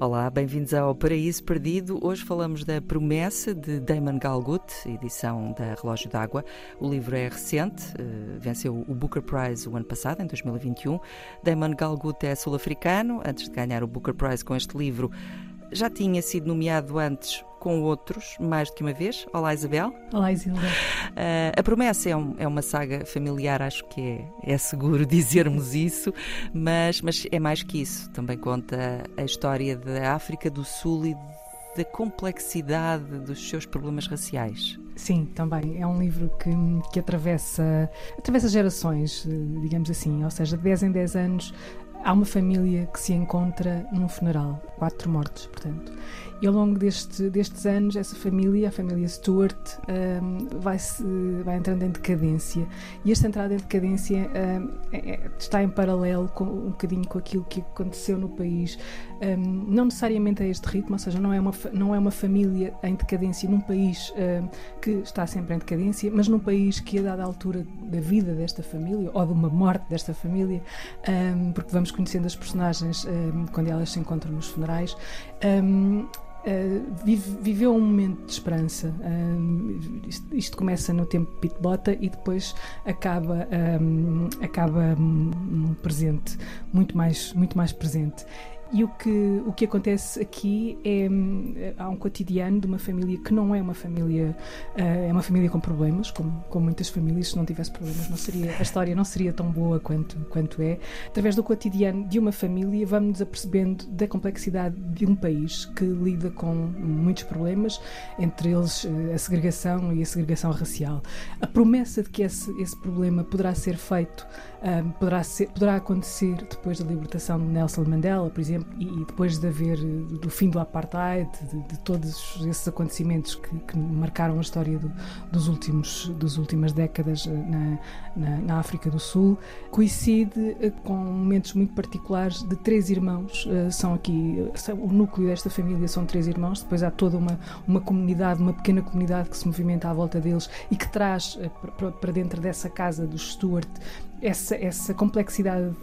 Olá, bem-vindos ao Paraíso Perdido. Hoje falamos da Promessa de Damon Galgut, edição da Relógio d'Água. O livro é recente, eh, venceu o Booker Prize o ano passado, em 2021. Damon Galgut é sul-africano. Antes de ganhar o Booker Prize com este livro, já tinha sido nomeado antes com outros, mais do que uma vez. Olá, Isabel. Olá, Isilda. Uh, a Promessa é, um, é, uma saga familiar, acho que é, é seguro dizermos isso, mas, mas é mais que isso. Também conta a história da África do Sul e da complexidade dos seus problemas raciais. Sim, também. É um livro que, que atravessa, atravessa gerações, digamos assim, ou seja, de 10 em 10 anos há uma família que se encontra num funeral, quatro mortos, portanto. E ao longo deste, destes anos, essa família, a família Stewart, um, vai, -se, vai entrando em decadência. E esta entrada em decadência um, é, é, está em paralelo com, um bocadinho com aquilo que aconteceu no país. Um, não necessariamente a este ritmo, ou seja, não é uma, não é uma família em decadência num país hum, que está sempre em decadência, mas num país que, a dada altura da vida desta família, ou de uma morte desta família, hum, porque vamos conhecendo as personagens hum, quando elas se encontram nos funerais. Uh, vive, viveu um momento de esperança. Uh, isto, isto, começa no tempo de Pete Bota e depois acaba, um, acaba num presente muito mais, muito mais presente. E o que, o que acontece aqui é há um cotidiano de uma família que não é uma família uh, é uma família com problemas, como, como muitas famílias, se não tivesse problemas não seria a história não seria tão boa quanto quanto é. Através do cotidiano de uma família vamos nos apercebendo da complexidade de um país que lida com muitos problemas, entre eles uh, a segregação e a segregação racial. A promessa de que esse, esse problema poderá ser feito, uh, poderá, ser, poderá acontecer depois da libertação de Nelson Mandela, por exemplo, e depois de haver do fim do apartheid, de, de todos esses acontecimentos que, que marcaram a história do, dos últimos das últimas décadas eh, na, na, na, África do Sul, coincide eh, com momentos muito particulares de três irmãos. Eh, são aqui o núcleo desta família são três irmãos. Depois há toda uma uma comunidade, uma pequena comunidade que se movimenta à volta deles e que traz para dentro dessa casa dos Stuart essa, essa complexidade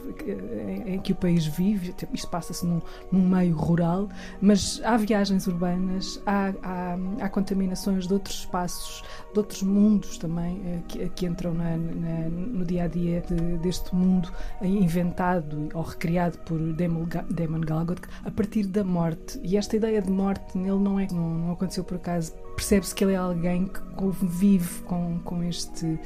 em que o país vive, isto passa-se num, num, meio rural, mas há viagens urbanas, há, há, há, contaminações de outros espaços, de outros mundos também, eh, que, que entram na, na, no dia a dia de, deste mundo inventado ou recriado por Damon Galgut a partir da morte. E esta ideia de morte nele não, é, não, não aconteceu por acaso percebe-se que ele é alguém que convive com, com este uh,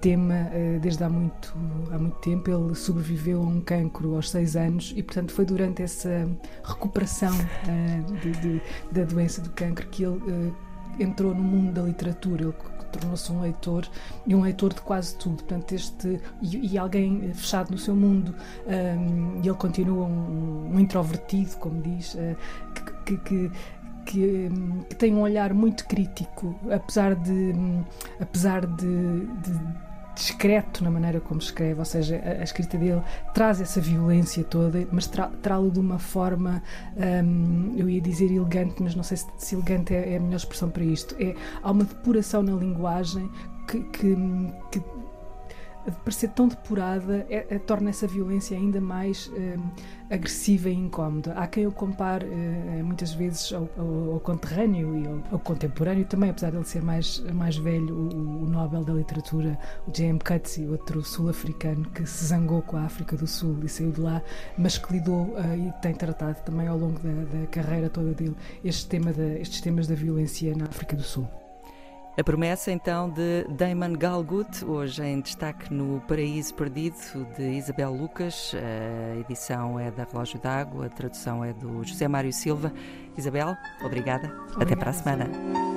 tema uh, desde há muito, há muito tempo. Ele sobreviveu a um cancro aos seis anos e, portanto, foi durante essa recuperação uh, de, de, da doença do cancro que ele entrou no mundo da literatura. Ele tornou-se um leitor e um leitor de quase tudo. Portanto, este e, e alguém fechado no seu mundo um, e ele continua um, um introvertido, como diz, que, que, que, que, tem um olhar muito crítico, apesar de, apesar de, de discreto na maneira como escreve, ou seja, a, a escrita dele traz essa violência toda, mas trá-lo de uma forma, um, eu ia dizer elegante, mas não sei se, se elegante é, é, a melhor expressão para isto. É, há uma depuração na linguagem que, que, que de parecer tão depurada, é, é, torna essa violência ainda mais é, agressiva e incómoda. Há quem o compare é, muitas vezes ao, ao, ao conterrâneo e ao, ao, contemporâneo também, apesar de ele ser mais, mais velho, o, o Nobel da Literatura, o J.M. Coetzee, outro sul-africano que se zangou com a África do Sul e saiu de lá, mas que lidou uh, e tem tratado também ao longo da, da carreira toda dele este tema da, estes temas da violência na África do Sul. A promessa então de Damon Galgut, hoje em destaque no Paraíso Perdido, de Isabel Lucas. A edição é da Relógio d'Água, a tradução é do José Mário Silva. Isabel, obrigada. obrigada Até para a semana.